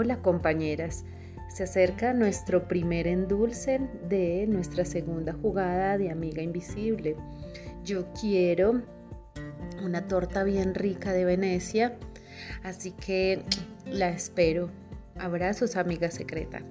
Hola compañeras, se acerca nuestro primer endulce de nuestra segunda jugada de Amiga Invisible. Yo quiero una torta bien rica de Venecia, así que la espero. Abrazos, amiga secreta.